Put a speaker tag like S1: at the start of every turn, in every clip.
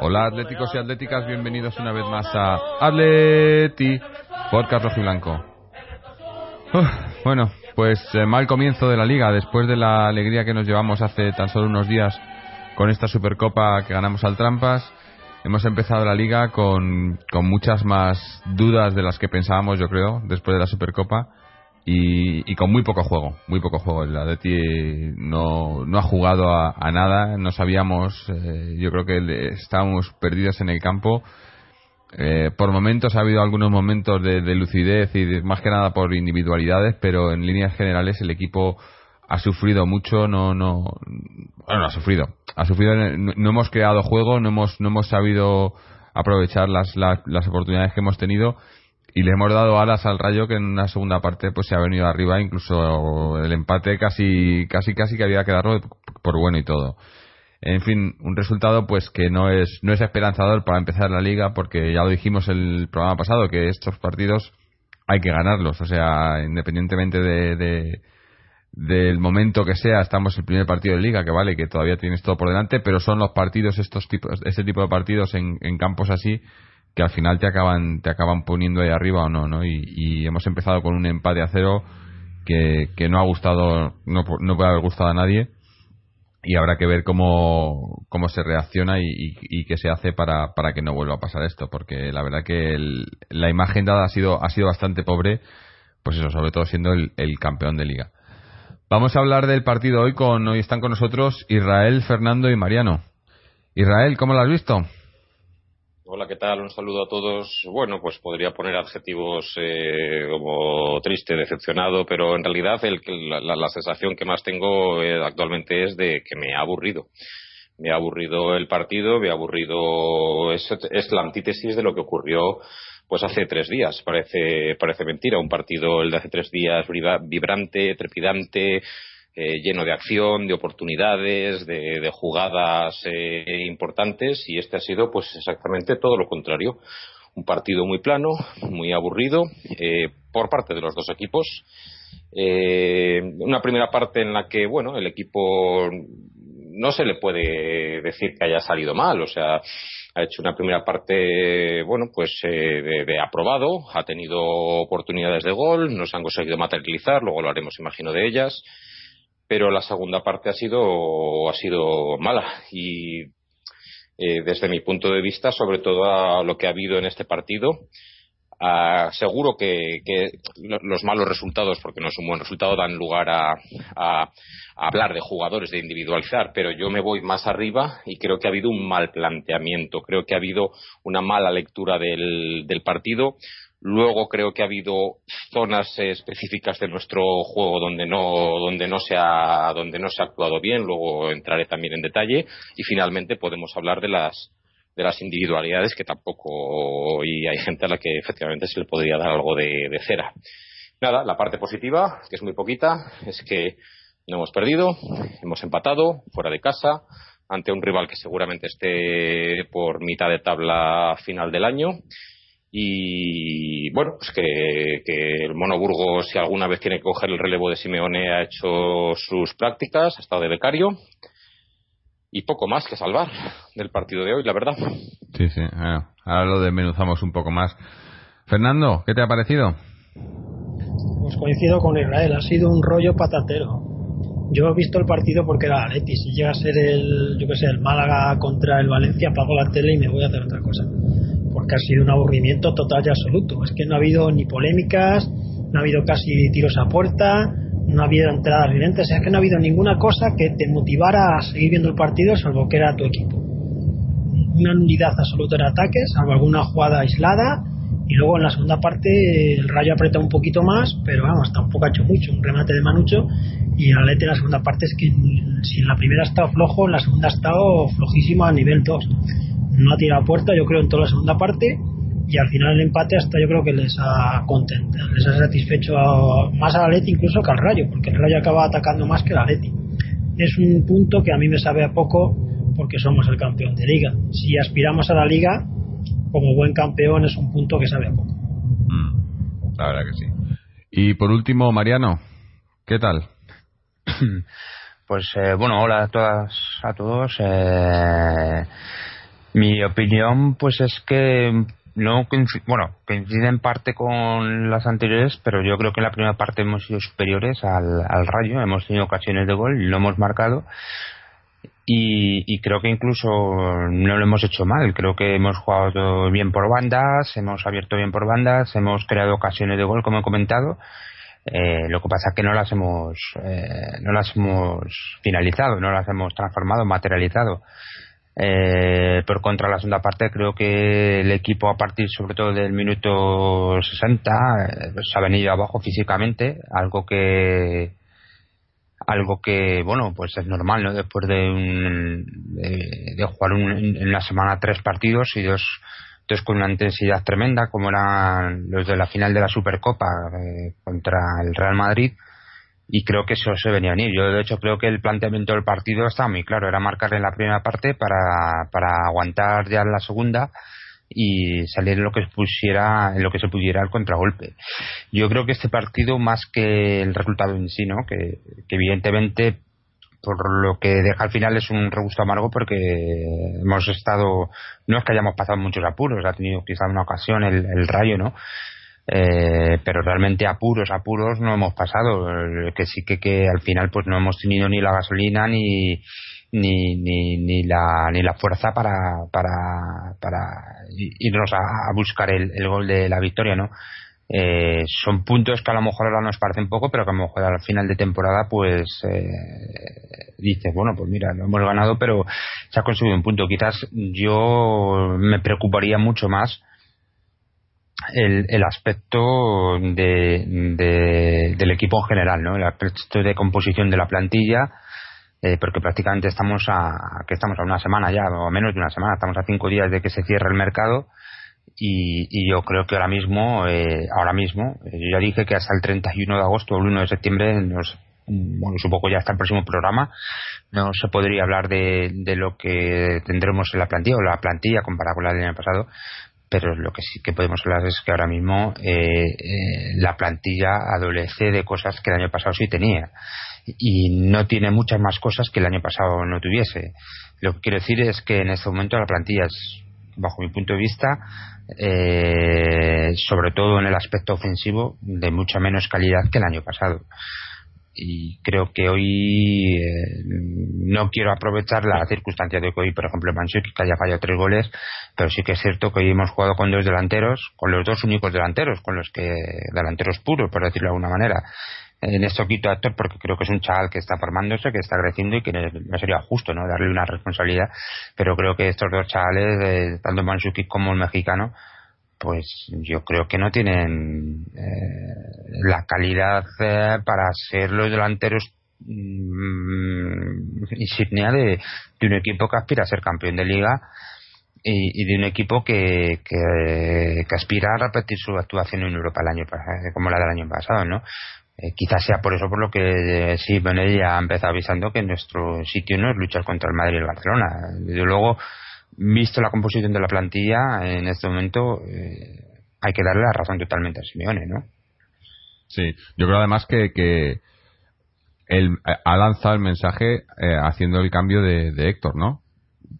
S1: Hola atléticos y atléticas, bienvenidos una vez más a Atleti Podcast Rojo y Blanco. Uf, bueno, pues eh, mal comienzo de la liga después de la alegría que nos llevamos hace tan solo unos días con esta Supercopa que ganamos al Trampas. Hemos empezado la liga con, con muchas más dudas de las que pensábamos, yo creo, después de la Supercopa y, y con muy poco juego, muy poco juego. El Atleti no, no ha jugado a, a nada, no sabíamos, eh, yo creo que estábamos perdidos en el campo. Eh, por momentos ha habido algunos momentos de, de lucidez y de- más que nada por individualidades, pero en líneas generales el equipo ha sufrido mucho, no, no, bueno, no ha sufrido, ha sufrido, no, no hemos creado juego, no hemos, no hemos sabido aprovechar las, las, las oportunidades que hemos tenido y le hemos dado alas al Rayo que en una segunda parte pues se ha venido arriba, incluso el empate casi, casi, casi que había que darlo por bueno y todo. En fin, un resultado pues que no es no es esperanzador para empezar la liga porque ya lo dijimos el programa pasado que estos partidos hay que ganarlos, o sea, independientemente de, de- del momento que sea, estamos el primer partido de liga que vale que todavía tienes todo por delante, pero son los partidos estos tipos este tipo de partidos en, en campos así que al final te acaban te acaban poniendo ahí arriba o no, ¿no? Y, hemos empezado con un empate a cero que, que no ha gustado no, no puede haber gustado a nadie y habrá que ver cómo, cómo se reacciona y qué se hace para, para que no vuelva a pasar esto, porque la verdad que el- la imagen dada ha sido, ha sido bastante pobre, pues eso, sobre todo siendo el, el campeón de liga. Vamos a hablar del partido hoy con, hoy están con nosotros Israel, Fernando y Mariano. Israel, ¿cómo lo has visto?
S2: ¿Qué tal? Un saludo a todos. Bueno, pues podría poner adjetivos eh, como triste, decepcionado, pero en realidad el, la, la- sensación que más tengo eh, actualmente es de que me ha aburrido. Me ha aburrido el partido, me ha aburrido. Es, es la antítesis de lo que ocurrió pues hace tres días. Parece, parece mentira. Un partido, el de hace tres días, vibrante, trepidante, eh, lleno de acción, de oportunidades, de, jugadas eh, importantes y este ha sido pues exactamente todo lo contrario. Un partido muy plano, muy aburrido eh, por parte de los dos equipos. Eh, una primera parte en la que bueno el equipo no se le puede decir que haya salido mal, o sea, ha hecho una primera parte, bueno, pues eh, de, de aprobado, ha tenido oportunidades de gol, no se han conseguido materializar, luego lo haremos, imagino, de ellas pero la segunda parte ha sido ha sido mala. Y eh, desde mi punto de vista sobre todo a lo que ha habido en este partido seguro que, que lo- los malos resultados porque no es un buen resultado dan lugar a, hablar de jugadores de individualizar pero yo me voy más arriba y creo que ha habido un mal planteamiento. Creo que ha habido una mala lectura del partido Luego creo que ha habido zonas específicas de nuestro juego donde no, donde no se ha, donde no se ha actuado bien. Luego entraré también en detalle y finalmente podemos hablar de las, de las individualidades que tampoco y hay gente a la que efectivamente se le podría dar algo de, de cera. Nada, la parte positiva, que es muy poquita, es que no hemos perdido, hemos empatado fuera de casa ante un rival que seguramente esté por mitad de tabla final del año y bueno, pues que, que el Mono Burgos, si alguna vez tiene que coger el relevo de Simeone, ha hecho sus prácticas, ha estado de becario. y poco más que salvar del partido de hoy, la verdad.
S1: Sí, sí. Bueno, ahora lo desmenuzamos un poco más. Fernando, ¿qué te ha parecido?
S3: Pues coincido con Israel, ha sido un rollo patatero. Yo he visto el partido porque era Atleti. Si llega a ser el, yo que sé, el Málaga contra el Valencia, apago la tele y me voy a hacer otra cosa. Porque ha sido un aburrimiento total y absoluto. Es que no ha habido ni polémicas, no ha habido casi tiros a puerta, no ha habido entradas sea, es que no ha habido ninguna cosa que te motivara a seguir viendo el partido, salvo que era tu equipo. Una nulidad absoluta en ataques, salvo alguna jugada aislada, y luego en la segunda parte el Rayo aprieta un poquito más, pero vamos, tampoco ha hecho mucho, un remate de Manucho, y el Atleti en la segunda parte es que si en la primera ha estado flojo, en la segunda ha estado flojísimo a nivel 2. No ha tirado a puerta, yo creo, en toda la segunda parte, y al final el empate hasta yo creo que les ha contento, les ha satisfecho más al Atleti incluso que al Rayo, porque el Rayo acaba atacando más que el Atleti. Es un punto que a mí me sabe a poco porque somos el campeón de liga. Si aspiramos a la liga, como buen campeón es un punto que sabe a poco.
S1: Mm, la verdad que sí. Y por último, Mariano, ¿qué tal?
S4: Pues eh, bueno, hola a todas, a todos. Eh, mi opinión, pues es que no bueno, coincide en parte con las anteriores, pero yo creo que en la primera parte hemos sido superiores al, al Rayo, hemos tenido ocasiones de gol y lo hemos marcado. Y, creo que incluso no lo hemos hecho mal. Creo que hemos jugado bien por bandas, hemos abierto bien por bandas, hemos creado ocasiones de gol, como he comentado. Eh, lo que pasa es que no las hemos eh, no las hemos finalizado, no las hemos transformado, materializado. Eh, por contra la segunda parte creo que el equipo a partir sobre todo del minuto 60 eh, se ha venido abajo físicamente algo que algo que bueno pues es normal no después de, un, de, jugar en la semana tres partidos y dos dos con una intensidad tremenda como eran los de la final de la Supercopa eh, contra el Real Madrid y creo que eso se venía a venir. Yo, de hecho, creo que el planteamiento del partido estaba muy claro. Era marcar en la primera parte para, para aguantar ya la segunda y salir en lo que pusiera en lo que se pudiera el contragolpe. Yo creo que este partido más que el resultado en sí, ¿no? Que, evidentemente por lo que deja al final es un regusto amargo porque hemos estado no es que hayamos pasado muchos apuros, ha tenido quizá una ocasión el Rayo, ¿no? Eh, pero realmente apuros, apuros no hemos pasado. Que sí que, que al final pues no hemos tenido ni la gasolina ni, ni, ni, ni, la, ni la fuerza para, para, para irnos a, buscar el, el, gol de la victoria, ¿no? Eh, son puntos que a lo mejor ahora nos parecen poco, pero que a lo mejor al final de temporada, pues eh, dices, bueno, pues mira, lo hemos ganado, pero se ha conseguido un punto. Quizás yo me preocuparía mucho más el, el aspecto de, del equipo en general, ¿no? El aspecto de composición de la plantilla, eh, porque prácticamente estamos a, que estamos a una semana ya, o menos de una semana, estamos a cinco días de que se cierre el mercado y, y yo creo que ahora mismo, eh, ahora mismo, eh, yo ya dije que hasta el 31 de agosto o el 1 de septiembre nos, bueno, supongo ya está el próximo programa, no se podría hablar de, de lo que tendremos en la plantilla o la plantilla comparada con la del año pasado, pero lo que sí que podemos hablar es que ahora mismo eh, eh, la plantilla adolece de cosas que el año pasado sí tenía y no tiene muchas más cosas que el año pasado no tuviese. Lo que quiero decir es que en este momento la plantilla es, bajo mi punto de vista, eh, sobre todo en el aspecto ofensivo, de mucha menos calidad que el año pasado y creo que hoy eh, no quiero aprovechar la circunstancia de que hoy, por ejemplo, Mansuki que haya fallado tres goles, pero sí que es cierto que hoy hemos jugado con dos delanteros, con los dos únicos delanteros, con los que delanteros puros, por decirlo de alguna manera. En esto quito a Héctor porque creo que es un chaval que está formándose, que está creciendo y que no sería justo no darle una responsabilidad, pero creo que estos dos chavales, eh, tanto Mansuki como el mexicano, pues yo creo que no tienen eh, la calidad eh, para ser los delanteros mm, insignia de, un equipo que aspira a ser campeón de liga y, de un equipo que, que, aspira a repetir su actuación en Europa el año como la del año pasado, ¿no? Eh, quizás sea por eso por lo que sí, Benelli ha empezado avisando que nuestro sitio no es luchar contra el Madrid y el Barcelona. Desde luego, visto la composición de la plantilla, en este momento eh, hay que darle la razón totalmente a Simeone, ¿no?
S1: Sí, yo creo además que, que él ha lanzado el mensaje eh, haciendo el cambio de, de Héctor, ¿no?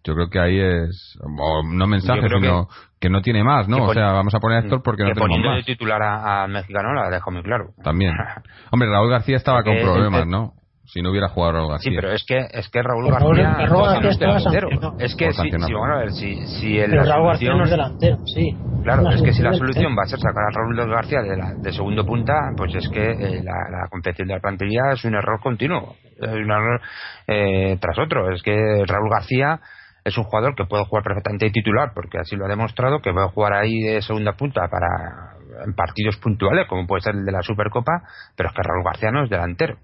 S1: Yo creo que ahí es, o no mensaje, sino que, no tiene más, ¿no? O sea, vamos a poner a Héctor porque no tenemos más.
S4: de titular al mexicano la dejo muy claro.
S1: También. Hombre, Raúl García estaba con problemas, ¿no? Si no hubiera jugado Raúl García.
S4: Sí, pero es que, es que Raúl García
S3: Raúl, García
S4: es delantero. Es que si, si, vamos a ver, si, si el
S3: pero Raúl García no es delantero, sí.
S4: Claro, es que si la solución va a ser sacar a Raúl García de, la, de segundo punta, pues es que eh, la, la competición de la plantilla es un error continuo. Es un error eh, tras otro. Es que Raúl García es un jugador que puede jugar perfectamente de titular, porque así lo ha demostrado, que puede jugar ahí de segunda punta para en partidos puntuales, como puede ser el de la Supercopa, pero es que Raúl García no es delantero.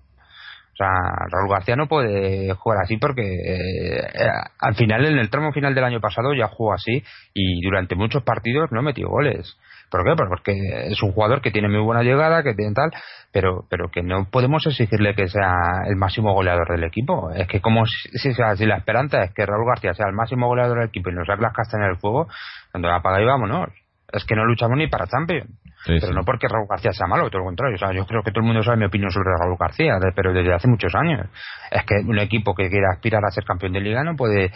S4: O sea, Raúl García no puede jugar así porque eh, al final, en el tramo final del año pasado, ya jugó así y durante muchos partidos no metió goles. ¿Por qué? Pues porque es un jugador que tiene muy buena llegada, que tiene tal, pero, pero que no podemos exigirle que sea el máximo goleador del equipo. Es que como si, si, si la esperanza es que Raúl García sea el máximo goleador del equipo y nos saque las castañas del fuego, cuando la apaga y vámonos. Es que no luchamos ni para Champions pero no porque Raúl García sea malo, todo lo contrario. O sea, yo creo que todo el mundo sabe mi opinión sobre Raúl García, pero desde hace muchos años. Es que un equipo que quiera aspirar a ser campeón de liga no puede,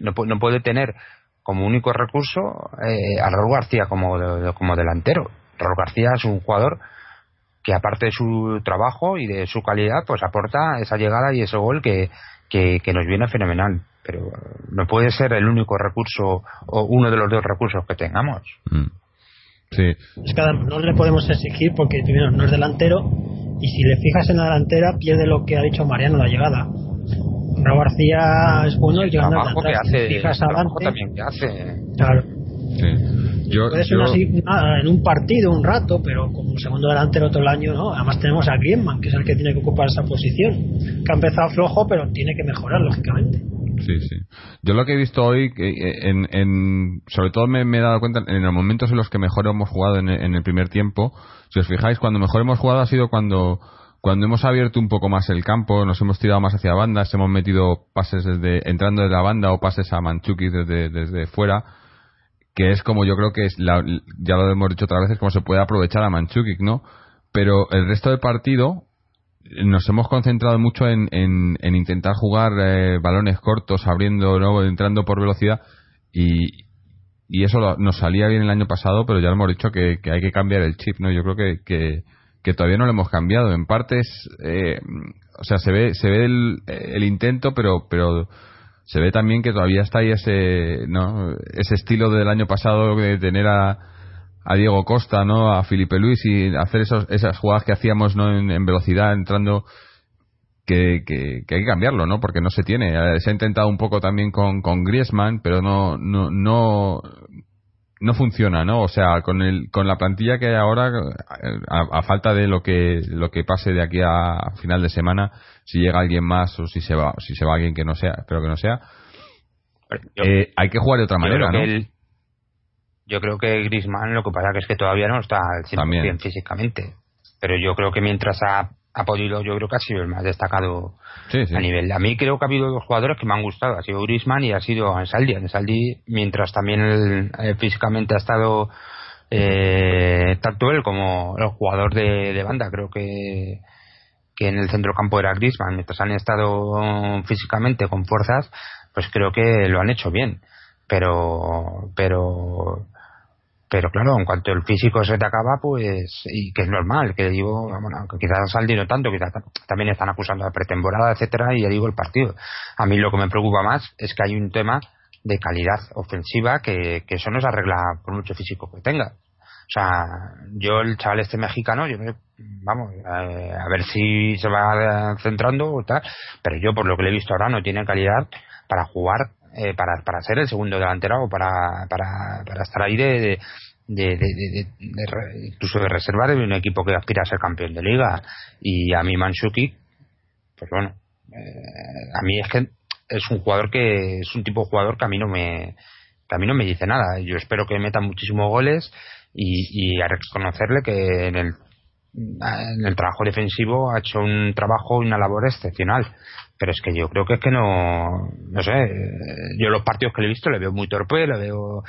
S4: no, puede tener como único recurso eh, a Raúl García como, como delantero. Raúl García es un jugador que aparte de su trabajo y de su calidad, pues aporta esa llegada y ese gol que, que, nos viene fenomenal. Pero no puede ser el único recurso o uno de los dos recursos que tengamos.
S1: Mm. Sí.
S3: Es que no le podemos exigir porque primero no es delantero y si le fijas en la delantera pierde lo que ha dicho Mariano, la llegada. Raúl García es bueno y llegando
S4: a que hace, fijas adelante, también que hace.
S3: Claro.
S1: Sí. Yo,
S3: Puede ser así en un partido un rato, pero como segundo delantero todo el año, ¿no? Además tenemos a Griezmann, que es el que tiene que ocupar esa posición, que ha empezado flojo, pero tiene que mejorar, lógicamente.
S1: Sí, sí. Yo lo que he visto hoy, eh, en, en, sobre todo me, he dado cuenta en los momentos en los que mejor hemos jugado en, el primer tiempo. Si os fijáis, cuando mejor hemos jugado ha sido cuando cuando hemos abierto un poco más el campo, nos hemos tirado más hacia bandas, hemos metido pases desde entrando desde la banda o pases a Manchuki desde, desde fuera, que es como yo creo que es la, ya lo hemos dicho otra vez, es como se puede aprovechar a Manchukic, ¿no? Pero el resto del partido nos hemos concentrado mucho en, en, intentar jugar eh, balones cortos, abriendo, ¿no? entrando por velocidad y, y eso nos salía bien el año pasado, pero ya hemos dicho que, hay que cambiar el chip, ¿no? Yo creo que, que, todavía no lo hemos cambiado. En partes, eh, o sea, se ve, se ve el, el, intento, pero, pero se ve también que todavía está ahí ese, ¿no? Ese estilo del año pasado de tener a, a Diego Costa, ¿no? A Felipe Luis y hacer esos, esas jugadas que hacíamos, ¿no? En, velocidad, entrando, que, que, hay que cambiarlo, ¿no? Porque no se tiene. Se ha intentado un poco también con, con Griezmann, pero no, no, no, no funciona, ¿no? O sea, con el, con la plantilla que hay ahora, a, falta de lo que, lo que pase de aquí a, final de semana, si llega alguien más o si se va, si se va alguien que no sea, espero que no sea, eh, hay que jugar de otra manera, ¿no?
S4: Yo creo que Grisman lo que pasa que es que todavía no está al 100% físicamente. Pero yo creo que mientras ha, ha, podido, yo creo que ha sido el más destacado a nivel. A mí creo que ha habido dos jugadores que me han gustado. Ha sido Grisman y ha sido Ansaldi. Ansaldi, mientras también eh, físicamente ha estado eh, tanto él como el jugador de, de banda, creo que que en el centro campo era Grisman, mientras han estado físicamente con fuerzas, pues creo que lo han hecho bien. Pero, pero pero claro, en cuanto el físico se te acaba, pues, y que es normal, que digo, bueno, que quizás Saldi no tanto, quizás también están acusando de pretemporada, etcétera, y ya digo el partido. A mí lo que me preocupa más es que hay un tema de calidad ofensiva que, que eso no se arregla por mucho físico que tenga. O sea, yo el chaval este mexicano, yo vamos, eh, a ver si se va centrando o tal, pero yo por lo que le he visto ahora no tiene calidad para jugar eh, para, para ser el segundo delantero o para, para, para estar ahí de, de, de, incluso de reservar de un equipo que aspira a ser campeón de liga. Y a mí Mansuki, pues bueno, eh, a mí es que es un jugador que es un tipo de jugador que a mí no me a mí no me dice nada. Yo espero que meta muchísimos goles y, y a reconocerle que en el en el trabajo defensivo ha hecho un trabajo y una labor excepcional pero es que yo creo que es que no no sé yo los partidos que le he visto le veo muy torpe le veo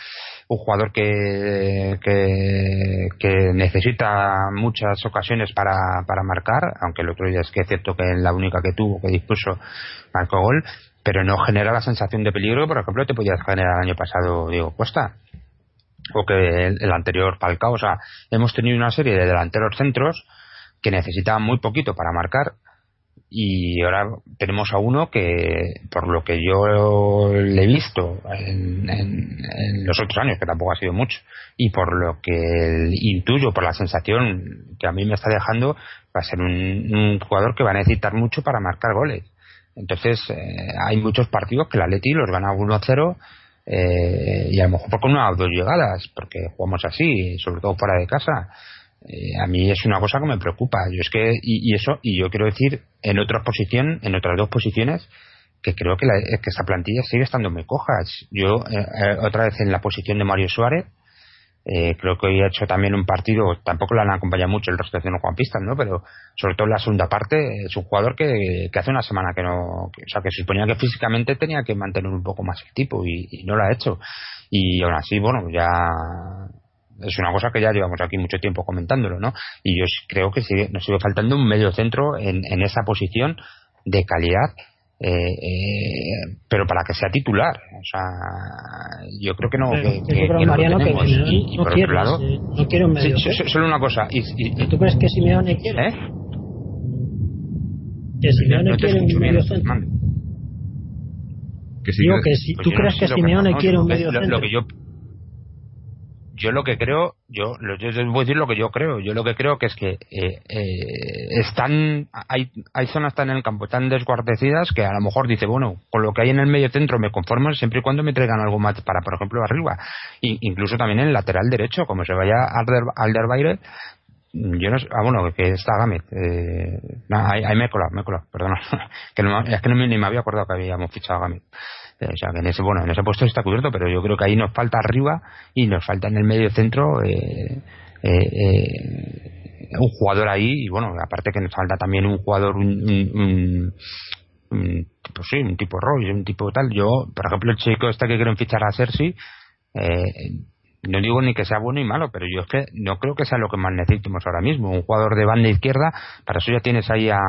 S4: un jugador que que, necesita muchas ocasiones para, para marcar aunque el otro día es que es cierto que en la única que tuvo que dispuso marcó gol pero no genera la sensación de peligro por ejemplo te podías generar el año pasado Diego Costa. O que el, anterior Falcao o sea hemos tenido una serie de delanteros centros que necesitaban muy poquito para marcar y ahora tenemos a uno que por lo que yo le he visto en, en, los otros años que tampoco ha sido mucho y por lo que intuyo por la sensación que a mí me está dejando va a ser un, jugador que va a necesitar mucho para marcar goles. Entonces eh, hay muchos partidos que la Leti los gana 1-0 eh, y a lo mejor con una o dos llegadas porque jugamos así sobre todo fuera de casa eh, a mí es una cosa que me preocupa. Yo es que, y, eso, y yo quiero decir, en otra posición, en otras dos posiciones, que creo que, la, que esta plantilla sigue estando muy coja. Yo, eh, eh, otra vez en la posición de Mario Suárez, creo que hoy ha hecho también un partido, tampoco le han acompañado mucho el resto de los Pistas, ¿no? Pero sobre todo en la segunda parte, es un jugador que, hace una semana que no, o sea, que suponía que físicamente tenía que mantener un poco más el tipo y, y no lo ha hecho. Y aún así, bueno, ya es una cosa que ya llevamos aquí mucho tiempo comentándolo, ¿no? Y yo creo que sigue, nos sigue faltando un medio centro en, en esa posición de calidad, eh, eh, pero para que sea titular. O sea, yo creo que no. que, que,
S3: que Mariano, que, y, no, quiero, lado, no quiero un medio
S4: sí, Solo una cosa. Y, y,
S3: ¿Tú crees que Simeone quiere? ¿Eh? Que Simeone no quiere un medio centro. Que si Digo que si pues tú crees que Simeone quiere un medio centro.
S4: Lo que yo yo lo que creo, yo, yo les voy a decir lo que yo creo. Yo lo que creo que es que eh, eh, están, hay, hay zonas tan en el campo tan desguardecidas que a lo mejor dice, bueno, con lo que hay en el medio centro me conformo siempre y cuando me traigan algo más para, por ejemplo, arriba. Y, incluso también en el lateral derecho, como se vaya al der yo no sé, ah, bueno, que está Gamet. Eh, ahí, ahí me perdona. que no, es que no, ni me había acordado que habíamos fichado a Gamet. Eh, o sea, que en ese, bueno, en ese puesto está cubierto, pero yo creo que ahí nos falta arriba y nos falta en el medio centro eh, eh, un jugador ahí y bueno, aparte que nos falta también un jugador, un, pues sí, un tipo Roy, un tipo tal. Yo, por ejemplo, el chico este que quieren fichar a Cersei, no digo ni que sea bueno ni malo, pero yo es que no creo que sea lo que más necesitamos ahora mismo. Un jugador de banda izquierda, para eso ya tienes ahí a,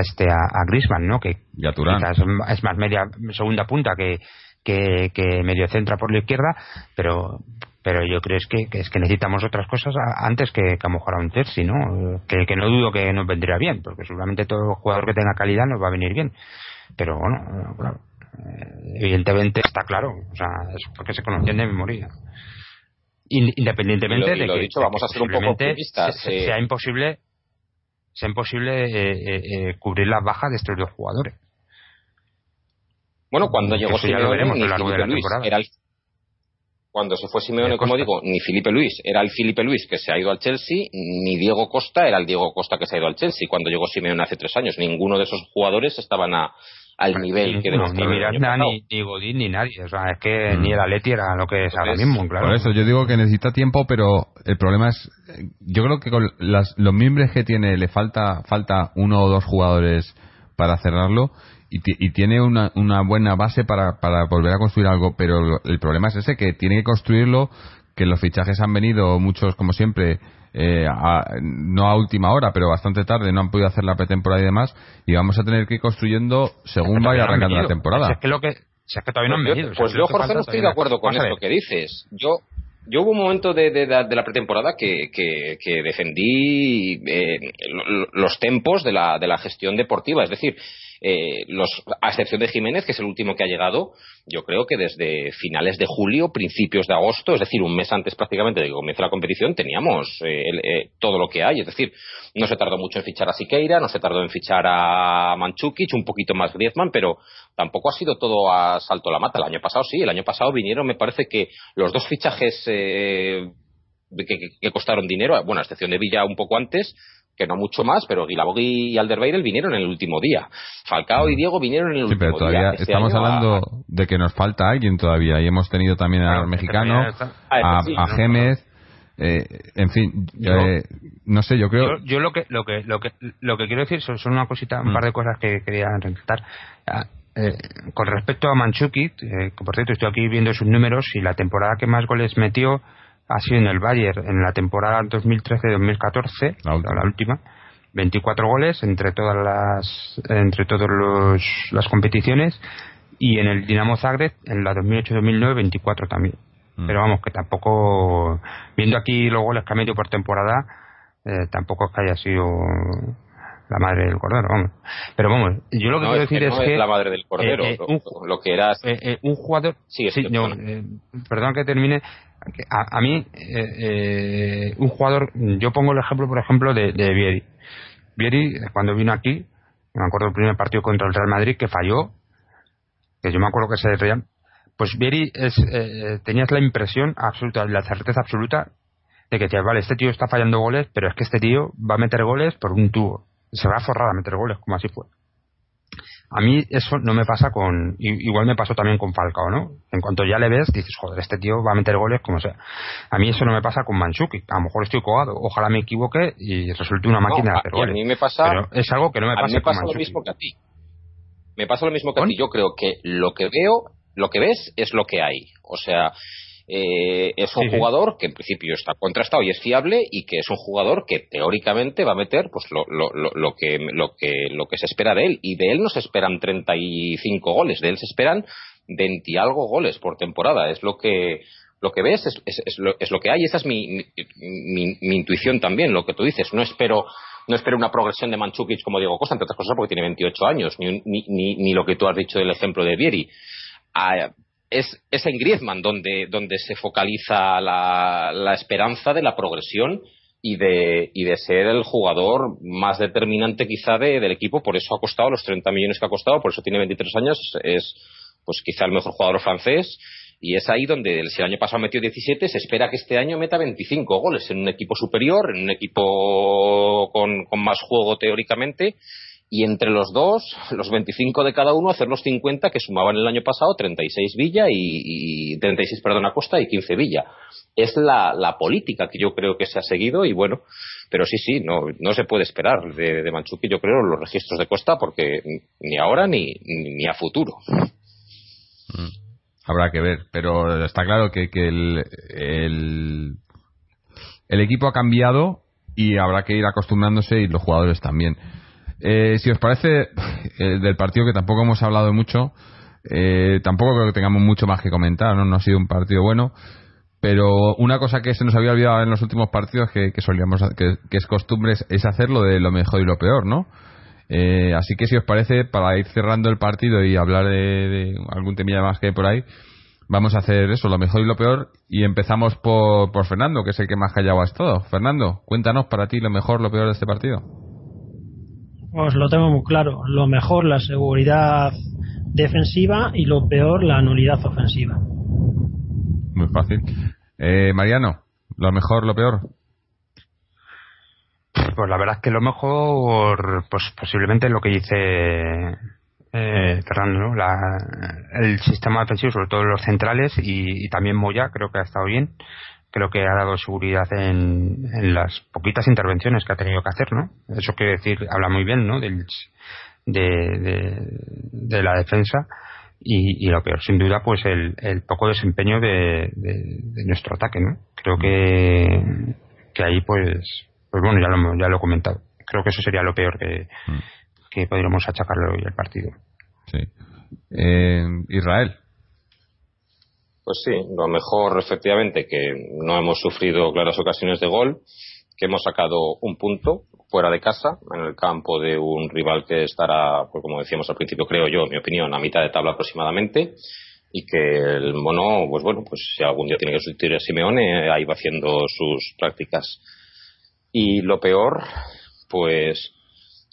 S4: este a, Grisman, ¿no? Que es, más media segunda punta que, que, medio centra por la izquierda, pero pero yo creo es que, es que necesitamos otras cosas antes que, que a lo mejor a un Terzi, ¿no? Que, que no dudo que nos vendría bien, porque seguramente todo jugador que tenga calidad nos va a venir bien. Pero bueno, claro, eh, evidentemente está claro, o sea, es porque se conocen de memoria. Independientemente de que,
S2: dicho, vamos a ser un poco
S4: sea imposible sea imposible eh, eh, eh, cubrir las bajas de estos dos jugadores.
S2: Bueno, cuando llegó Simeone, ni Felipe Luis era el, cuando se fue Simeone, como digo, ni Felipe Luis era el Felipe Luis que se ha ido al Chelsea, ni Diego Costa era el Diego Costa que se ha ido al Chelsea. Cuando llegó Simeone hace tres años, ninguno de esos jugadores estaban a, al nivel que
S4: no, ni Miranda ni, ni, Godín ni nadie. O sea es que mm. ni el Atleti era lo que es ahora mismo claro.
S1: por eso yo digo que necesita tiempo pero el problema es yo creo que con las, los miembros que tiene le falta falta uno o dos jugadores para cerrarlo y, y tiene una, una buena base para, para volver a construir algo pero el problema es ese que tiene que construirlo que los fichajes han venido muchos como siempre eh, no a última hora, pero bastante tarde, no han podido hacer la pretemporada y demás, y vamos a tener que ir construyendo según vaya arrancando la temporada.
S4: es que lo que, que todavía no han
S2: venido. Pues yo, Jorge, no estoy de acuerdo con esto que dices. Yo, yo hubo un momento de, de, de la pretemporada que, que, que defendí eh, los tempos de la, de la gestión deportiva. Es decir, eh, los, a excepción de Jiménez, que es el último que ha llegado, yo creo que desde finales de julio, principios de agosto, es decir, un mes antes prácticamente de que comience la competición, teníamos eh, eh, todo lo que hay. Es decir, no se tardó mucho en fichar a Siqueira, no se tardó en fichar a Manchukic, un poquito más Griezmann, pero tampoco ha sido todo a salto la mata. El año pasado sí, el año pasado vinieron, me parece que los dos fichajes que, que, costaron dinero, bueno, a excepción de Villa un poco antes, que no mucho más, pero Guilabogui y Alderweireld vinieron en el último día. Falcao y Diego vinieron en el último
S1: pero todavía
S2: Este
S1: estamos hablando de que nos falta alguien todavía y hemos tenido también al mexicano, a, a Gémez, Eh, en fin, eh, no sé, yo creo.
S4: Yo, lo que lo que lo que lo que quiero decir son, una cosita, un mm. par de cosas que quería resaltar. Ah, eh, con respecto a Manchuki, que por cierto estoy aquí viendo sus números y la temporada que más goles metió ha sido en el Bayern en la temporada 2013-2014, la, la última. 24 goles entre todas las entre todas las competiciones y en el Dinamo Zagreb en la 2008-2009 24 también. Mm. Pero vamos, que tampoco, viendo aquí los goles que ha metido por temporada, eh, tampoco es que haya sido la madre del cordero, vamos. Pero vamos, yo lo que quiero decir es, que.
S2: la madre del cordero, eh, eh, lo, que era.
S4: un jugador. Sí, sí no, perdón que termine. A, a mí, un jugador. Yo pongo el ejemplo, por ejemplo, de, de Vieri. Vieri, cuando vino aquí, me acuerdo del primer partido contra el Real Madrid que falló, que yo me acuerdo que se reían, pues Vieri es, eh, tenías la impresión absoluta, la certeza absoluta de que, vale, este tío está fallando goles, pero es que este tío va a meter goles por un tubo. Se va a forrar a meter goles, como así fue. A mí eso no me pasa con. Igual me pasó también con Falcao, ¿no? En cuanto ya le ves, dices, joder, este tío va a meter goles como sea. A mí eso no me pasa con Manchuki. A lo mejor estoy cogado. Ojalá me equivoque y resulte una máquina de hacer goles.
S2: A mí me pasa.
S4: Pero es algo que no me pasa, a mí me
S2: pasa lo mismo que a ti. Me pasa lo mismo que a ti. Yo creo que lo que veo lo que ves es lo que hay. O sea, eh, es un jugador que en principio está contrastado y es fiable y que es un jugador que teóricamente va a meter pues lo, lo, lo, que, lo, que, lo que se espera de él. Y de él no se esperan 35 goles, de él se esperan 20 y algo goles por temporada. Es lo que, lo que ves, es, es, lo, es lo que hay. Esa es mi, mi, mi, intuición también, lo que tú dices. No espero no espero una progresión de Manchukic como Diego Costa, entre otras cosas porque tiene 28 años, ni, ni, ni, ni lo que tú has dicho del ejemplo de Vieri es, es, en Griezmann donde, donde se focaliza la, la, esperanza de la progresión y de, y de ser el jugador más determinante quizá de, del equipo. Por eso ha costado los 30 millones que ha costado, por eso tiene 23 años, es pues quizá el mejor jugador francés. Y es ahí donde, si el año pasado metió 17, se espera que este año meta 25 goles en un equipo superior, en un equipo con, con más juego teóricamente y entre los dos, los 25 de cada uno, hacer los 50 que sumaban el año pasado 36 Villa y, y 36, perdón, Costa y 15 Villa. Es la, la, política que yo creo que se ha seguido y bueno, pero sí, sí, no, no se puede esperar de, de Manchuki, yo creo, los registros de Costa porque ni ahora ni, ni a futuro.
S1: Mm. Habrá que ver, pero está claro que, que el, el equipo ha cambiado y habrá que ir acostumbrándose y los jugadores también. Eh, si os parece, eh, del partido que tampoco hemos hablado mucho, eh, tampoco creo que tengamos mucho más que comentar, ¿no? no ha sido un partido bueno, pero una cosa que se nos había olvidado en los últimos partidos que, solíamos, que, es costumbre es hacerlo de lo mejor y lo peor, ¿no? así que si os parece, para ir cerrando el partido y hablar de, algún temilla más que hay por ahí, vamos a hacer eso, lo mejor y lo peor, y empezamos por, por Fernando, que es el que más callado ha estado. Fernando, cuéntanos para ti lo mejor, lo peor de este partido.
S3: Pues lo tengo muy claro. Lo mejor la seguridad defensiva y lo peor la nulidad ofensiva.
S1: Muy fácil. Eh, Mariano, lo mejor, lo peor.
S4: Pues la verdad es que lo mejor, pues posiblemente lo que dice eh, Fernando, la, el sistema defensivo, sobre todo los centrales y, y, también Moya, creo que ha estado bien creo que ha dado seguridad en, en, las poquitas intervenciones que ha tenido que hacer, ¿no? Eso quiere decir, habla muy bien, ¿no? Del, de, de, la defensa y, y, lo peor, sin duda, pues el, el poco desempeño de, de, nuestro ataque, ¿no? Creo que, que ahí, pues, pues bueno, ya lo, ya lo he comentado. Creo que eso sería lo peor que, mm. que podríamos achacarle hoy al partido.
S1: Sí. Eh, Israel.
S2: Pues sí, lo mejor efectivamente que no hemos sufrido claras ocasiones de gol, que hemos sacado un punto fuera de casa, en el campo de un rival que estará, pues como decíamos al principio, creo yo, en mi opinión, a mitad de tabla aproximadamente, y que el mono, pues bueno, pues si algún día tiene que sustituir a Simeone, ahí va haciendo sus prácticas. Y lo peor, pues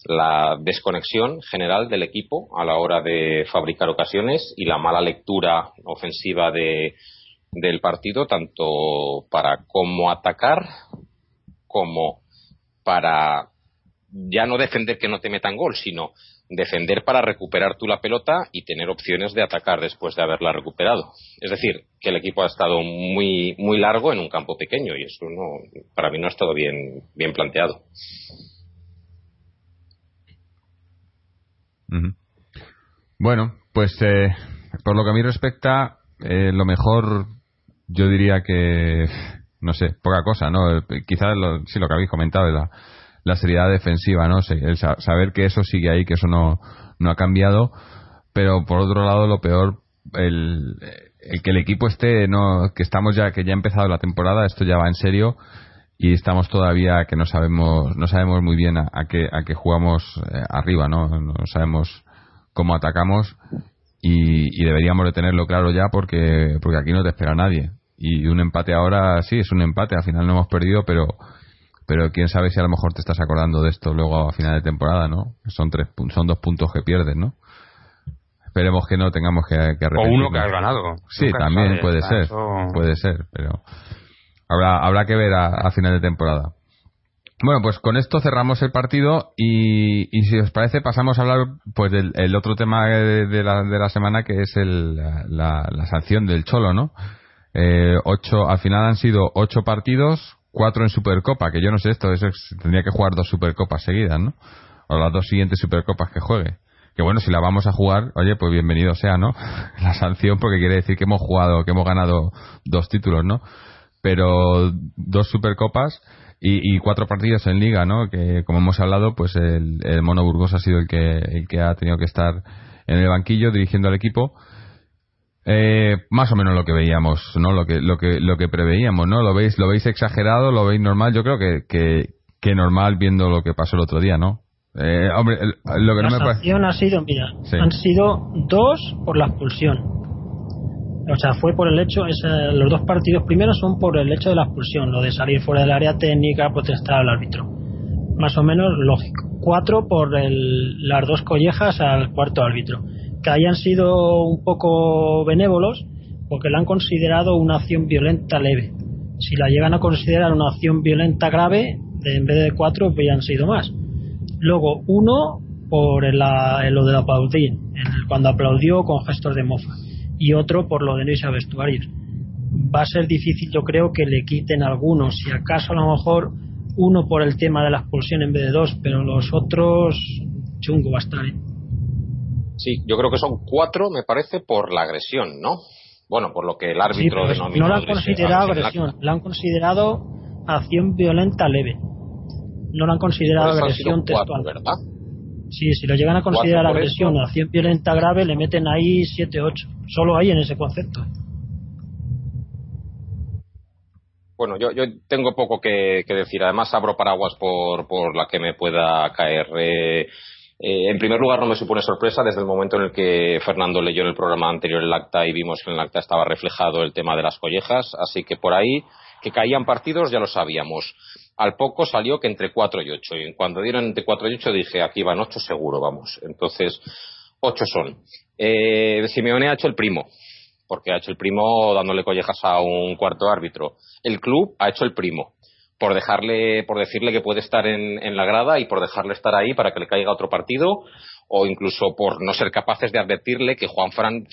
S2: la desconexión general del equipo a la hora de fabricar ocasiones y la mala lectura ofensiva de, del partido, tanto para cómo atacar como para ya no defender que no te metan gol, sino defender para recuperar tú la pelota y tener opciones de atacar después de haberla recuperado. Es decir, que el equipo ha estado muy muy largo en un campo pequeño y eso no para mí no ha estado bien bien planteado.
S1: Bueno, pues eh, por lo que a mí respecta, eh, lo mejor yo diría que, no sé, poca cosa, ¿no? Quizás lo, sí lo que habéis comentado, la, la seriedad defensiva, ¿no? El saber que eso sigue ahí, que eso no, no ha cambiado, pero por otro lado lo peor, el, el que el equipo esté, no, que estamos ya, que ya ha empezado la temporada, esto ya va en serio y estamos todavía que no sabemos, no sabemos muy bien a, a qué, a qué jugamos eh, arriba, ¿no? No sabemos cómo atacamos y, y, deberíamos de tenerlo claro ya porque, porque aquí no te espera nadie. Y un empate ahora sí, es un empate, al final no hemos perdido, pero pero quién sabe si a lo mejor te estás acordando de esto luego a final de temporada, ¿no? Son tres son dos puntos que pierdes, ¿no? Esperemos que no tengamos que, que
S4: O uno que has ganado.
S1: Sí, también puede ser, puede ser, pero habrá habrá que ver a, final de temporada. Bueno, pues con esto cerramos el partido y, y si os parece pasamos a hablar pues del el otro tema de, la, de la semana que es el, la, la, sanción del Cholo, ¿no? Eh, ocho, al final han sido ocho partidos, cuatro en Supercopa, que yo no sé esto, tendría que jugar dos Supercopas seguidas, ¿no? O las dos siguientes Supercopas que juegue. Que bueno, si la vamos a jugar, oye, pues bienvenido sea, ¿no? La sanción porque quiere decir que hemos jugado, que hemos ganado dos títulos, ¿no? Pero dos Supercopas y, y, cuatro partidos en liga, ¿no? Que como hemos hablado, pues el, el, Mono Burgos ha sido el que, el que ha tenido que estar en el banquillo dirigiendo al equipo. Eh, más o menos lo que veíamos, ¿no? Lo que, lo que, lo que preveíamos, ¿no? Lo veis, lo veis exagerado, lo veis normal. Yo creo que, que, que normal viendo lo que pasó el otro día, ¿no? Eh, hombre, lo que
S3: la
S1: no me
S3: sanción ha sido, mira, sí. han sido dos por la expulsión o sea, fue por el hecho, es, los dos partidos primeros son por el hecho de la expulsión, lo de salir fuera del área técnica, protestar al árbitro. Más o menos lógico. Cuatro por el, las dos collejas al cuarto árbitro. Que hayan sido un poco benévolos porque la han considerado una acción violenta leve. Si la llegan a considerar una acción violenta grave, en vez de cuatro, pues sido más. Luego, uno por el, el, lo del aplaudín, cuando aplaudió con gestos de mofa y otro por lo de no irse a vestuarios. Va a ser difícil, yo creo, que le quiten algunos, si acaso a lo mejor uno por el tema de la expulsión en vez de dos, pero los otros chungo va a estar. ¿eh?
S2: Sí, yo creo que son cuatro, me parece, por la agresión, ¿no? Bueno, por lo que el árbitro
S3: sí,
S2: denominó.
S3: No la han considerado agresión, la... la han considerado acción violenta leve. No la han considerado
S2: pues
S3: agresión
S2: cuatro,
S3: textual.
S2: ¿verdad?
S3: Sí, si lo llegan a considerar agresión o acción violenta grave, le meten ahí 7-8. Solo ahí en ese concepto.
S2: Bueno, yo, yo tengo poco que, que, decir. Además, abro paraguas por, por la que me pueda caer. Eh, eh, en primer lugar, no me supone sorpresa desde el momento en el que Fernando leyó en el programa anterior el acta y vimos que en el acta estaba reflejado el tema de las collejas. Así que por ahí, que caían partidos, ya lo sabíamos al poco salió que entre 4 y 8. Y cuando dieron entre 4 y 8 dije, aquí van 8 seguro, vamos. Entonces, 8 son. Eh, Simeone ha hecho el primo, porque ha hecho el primo dándole collejas a un cuarto árbitro. El club ha hecho el primo, por dejarle, por decirle que puede estar en, la grada y por dejarle estar ahí para que le caiga otro partido, o incluso por no ser capaces de advertirle que Juan Fran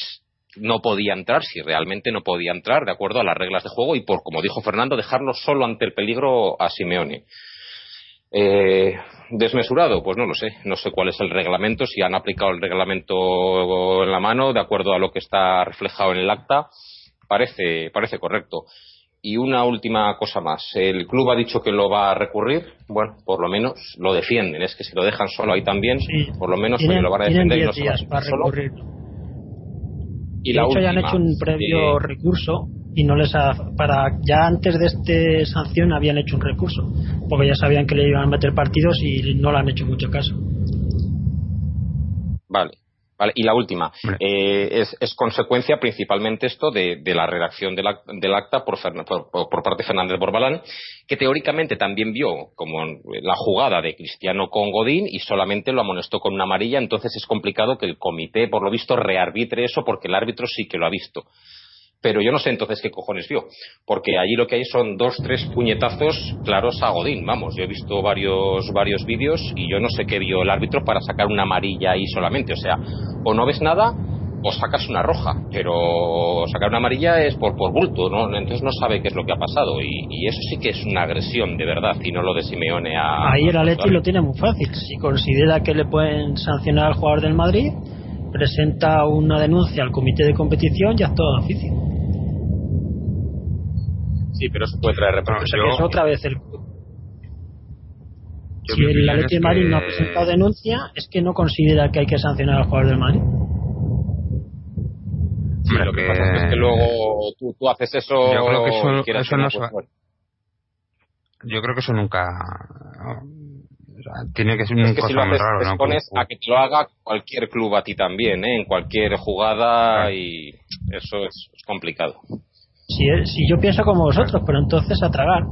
S2: no podía entrar, si realmente no podía entrar, de acuerdo a las reglas de juego, y por, como dijo Fernando, dejarlo solo ante el peligro a Simeone. Eh, ¿Desmesurado? Pues no lo sé. No sé cuál es el reglamento, si han aplicado el reglamento en la mano, de acuerdo a lo que está reflejado en el acta. Parece, parece correcto. Y una última cosa más. El club ha dicho que lo va a recurrir. Bueno, por lo menos lo defienden. Es que si lo dejan solo ahí también,
S3: sí.
S2: por lo menos lo van a defender y no se solo.
S3: recurrirlo.
S2: Y
S3: de
S2: la
S3: hecho, ya han hecho un previo recurso y no les ha, para ya antes de este sanción habían hecho un recurso porque ya sabían que le iban a meter partidos y no le han hecho mucho caso.
S2: Vale. Vale, y la última, eh, es, es, consecuencia principalmente esto de, de la redacción del, del acta por, por, por, parte de Fernández Borbalán, que teóricamente también vio como la jugada de Cristiano con Godín y solamente lo amonestó con una amarilla, entonces es complicado que el comité, por lo visto, rearbitre eso porque el árbitro sí que lo ha visto. Pero yo no sé entonces qué cojones vio, porque allí lo que hay son dos, tres puñetazos claros a Godín, vamos, yo he visto varios, varios vídeos y yo no sé qué vio el árbitro para sacar una amarilla ahí solamente, o sea, o no ves nada o sacas una roja, pero sacar una amarilla es por, por bulto, ¿no? entonces no sabe qué es lo que ha pasado y, eso sí que es una agresión de verdad y no lo de Simeone a...
S3: Ahí el Atleti lo tiene muy fácil, si considera que le pueden sancionar al jugador del Madrid, presenta una denuncia al comité de competición y actúa de oficio.
S2: Sí, pero se puede traer repercusión.
S3: es otra vez el si el Atleti de Madrid no ha presentado denuncia, es que no considera que hay que sancionar al jugador del Madrid
S2: lo que, pasa es que luego tú, haces eso.
S4: Yo creo que eso, no pues Yo creo que eso nunca. Tiene que ser un
S2: que si lo haces, raro, a que te lo haga cualquier club a ti también, ¿eh? en cualquier jugada y eso es, complicado.
S3: Si, si yo pienso como vosotros, pero entonces a tragar.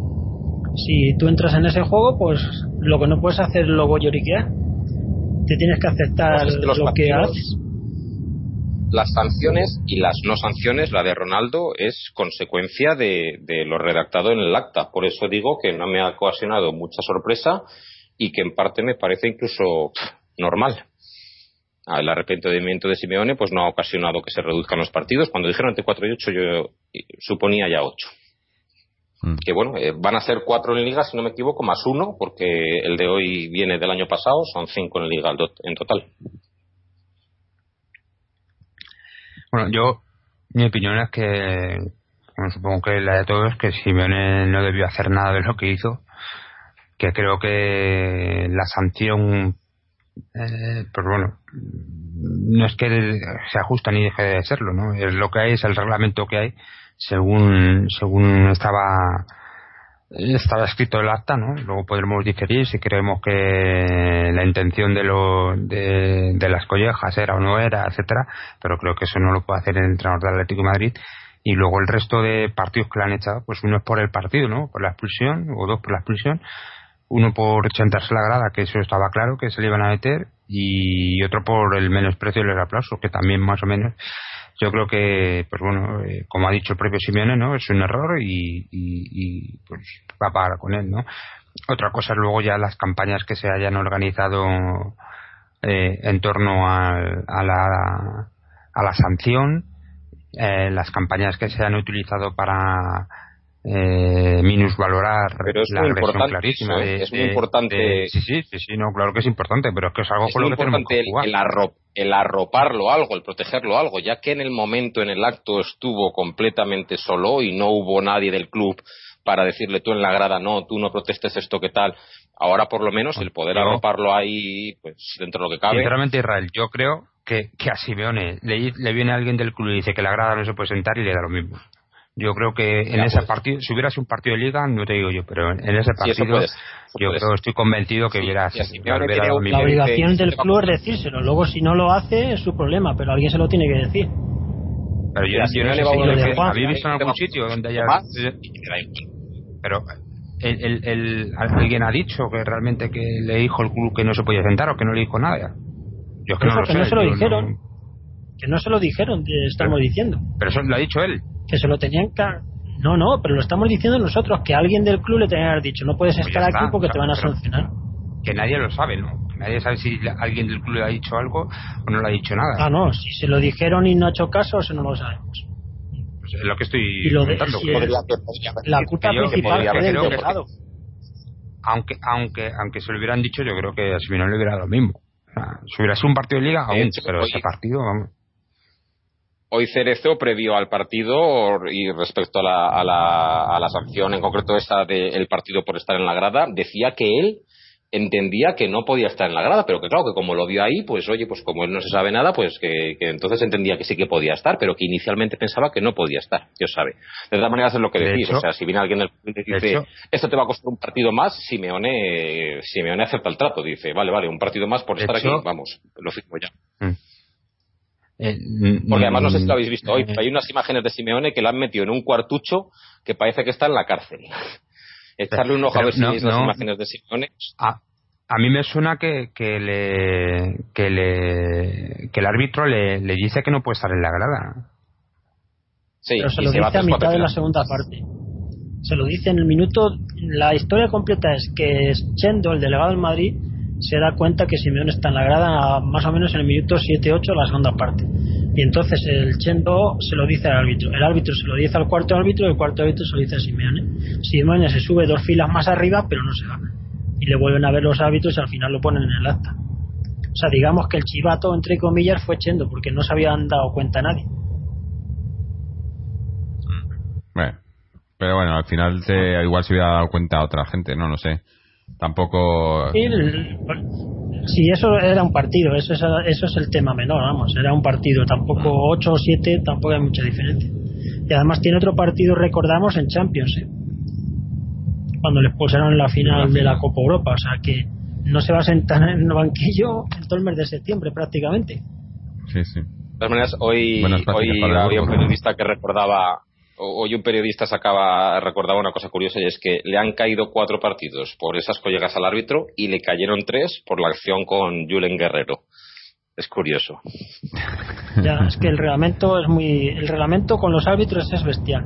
S3: Si tú entras en ese juego, pues lo que no puedes hacer es luego lloriquear. Te tienes que aceptar pues lo que haces
S2: las sanciones y las no sanciones, la de Ronaldo, es consecuencia de, lo redactado en el acta. Por eso digo que no me ha ocasionado mucha sorpresa y que en parte me parece incluso normal. El arrepentimiento de Simeone pues no ha ocasionado que se reduzcan los partidos. Cuando dijeron entre 4 y 8 yo suponía ya 8. Mm. Que bueno, eh, van a ser 4 en liga si no me equivoco, más uno, porque el de hoy viene del año pasado, son 5 en liga en total.
S4: Bueno, yo, mi opinión es que, bueno, supongo que la de todos, es que Simeone no debió hacer nada de lo que hizo, que creo que la sanción, eh, pues bueno, no es que se ajusta ni deje de serlo, ¿no? Es lo que hay, es el reglamento que hay, según, según estaba estaba escrito el acta, ¿no? Luego podremos diferir si creemos que la intención de, lo, de, las collejas era o no era, etcétera, pero creo que eso no lo puede hacer el entrenador del Atlético Madrid. Y luego el resto de partidos que le han echado, pues uno es por el partido, ¿no? Por la expulsión, o dos por la expulsión, uno por chantarse la grada, que eso estaba claro que se le iban a meter, y otro por el menosprecio y el aplauso, que también más o menos yo creo que, pues bueno, eh, como ha dicho el propio Simeone, ¿no? Es un error y, y, pues va a pagar con él, ¿no? Otra cosa es luego ya las campañas que se hayan organizado eh, en torno a, a, la, a la sanción, eh, las campañas que se han utilizado para eh, minusvalorar la agresión clarísima.
S2: ¿eh? es muy importante.
S4: sí, sí, sí, no, claro que es importante, pero es que es algo con lo que tenemos que
S2: jugar. El, arrop, el arroparlo algo, el protegerlo algo, ya que en el momento, en el acto, estuvo completamente solo y no hubo nadie del club para decirle tú en la grada, no, tú no protestes esto, ¿qué tal? Ahora, por lo menos, el poder arroparlo ahí, pues dentro de lo que cabe.
S4: Sinceramente, Israel, yo creo que, que a Simeone le, le viene alguien del club y dice que la grada no se puede sentar y le da lo mismo. Yo creo que en ese pues. partido, si hubiera sido un partido de liga, no te digo yo, pero en, ese partido yo creo, estoy convencido que hubiera,
S3: La obligación del club es decírselo, luego si no lo hace es su problema, pero alguien se lo tiene que decir.
S4: Pero yo, yo no sé si ¿habéis visto en algún sitio donde haya... Pero el, el, alguien ha dicho que realmente que le dijo el club que no se podía sentar o que no le dijo nada. Yo es que no lo sé.
S3: No se lo dijeron. Que no se lo dijeron, estamos diciendo.
S4: Pero eso lo ha dicho él
S3: que se lo tenían que no no pero lo estamos diciendo nosotros que alguien del club le tenía que haber dicho no puedes pues estar aquí porque te van a sancionar
S4: que nadie lo sabe no nadie sabe si alguien del club le ha dicho algo o no le ha dicho nada.
S3: Ah no si se lo dijeron y no ha hecho caso eso no lo sabemos.
S4: Pues es lo que estoy comentando
S3: la culpa principal del delegado.
S4: aunque aunque aunque se lo hubieran dicho yo creo que a no le hubiera dado lo mismo. O sea, si hubiera sido un partido de liga aún pero ese partido vamos
S2: Hoy Cerezo, previo al partido y respecto a la, a la, a la sanción, en concreto esa del partido por estar en la grada, decía que él entendía que no podía estar en la grada, pero que claro, que como lo vio ahí, pues oye, pues como él no se sabe nada, pues que, entonces entendía que sí que podía estar, pero que inicialmente pensaba que no podía estar, Dios sabe. De todas maneras es lo que decís, o sea, si viene alguien del y dice, esto te va a costar un partido más, Simeone, Simeone acepta el trato, dice, vale, vale, un partido más por estar aquí, vamos, lo firmo ya. Mm. Eh, Porque además no sé si lo habéis visto hoy, pero hay unas imágenes de Simeone que la han metido en un cuartucho que parece que está en la cárcel. Echarle un ojo a ver si veis las imágenes de Simeone.
S4: A, a, mí me suena que, que, le, que, le, que el árbitro le, le dice que no puede estar en la grada.
S2: Sí,
S3: pero se lo
S2: se
S3: dice a mitad de la segunda parte. Se lo dice en el minuto. La historia completa es que Chendo, el delegado del Madrid, se da cuenta que Simeone está en la grada más o menos en el minuto 7-8 de la segunda parte. Y entonces el Chendo se lo dice al árbitro. El árbitro se lo dice al cuarto árbitro y el cuarto árbitro se lo dice a Simeone. Simeone se sube dos filas más arriba, pero no se va. Y le vuelven a ver los árbitros y al final lo ponen en el acta. O sea, digamos que el chivato, entre comillas, fue Chendo, porque no se habían dado cuenta nadie.
S1: Bueno, pero bueno, al final se, igual se hubiera dado cuenta otra gente, no lo sé. Tampoco.
S3: El- si eso era un partido, eso es, eso es el tema menor, vamos, era un partido, tampoco 8 o 7, tampoco hay mucha diferencia. Y además tiene otro partido, recordamos, en Champions, ¿eh? cuando le expulsaron en la final de la Copa Europa, o sea que no se va a sentar en el banquillo en todo el mes de septiembre prácticamente.
S1: Sí, sí.
S2: De todas maneras, hoy, hoy había un periodista que recordaba, hoy un periodista sacaba, recordaba una cosa curiosa y es que le han caído cuatro partidos por esas collegas al árbitro y le cayeron tres por la acción con Julen Guerrero. Es curioso.
S3: Ya, es que el reglamento es muy. El reglamento con los árbitros es bestial.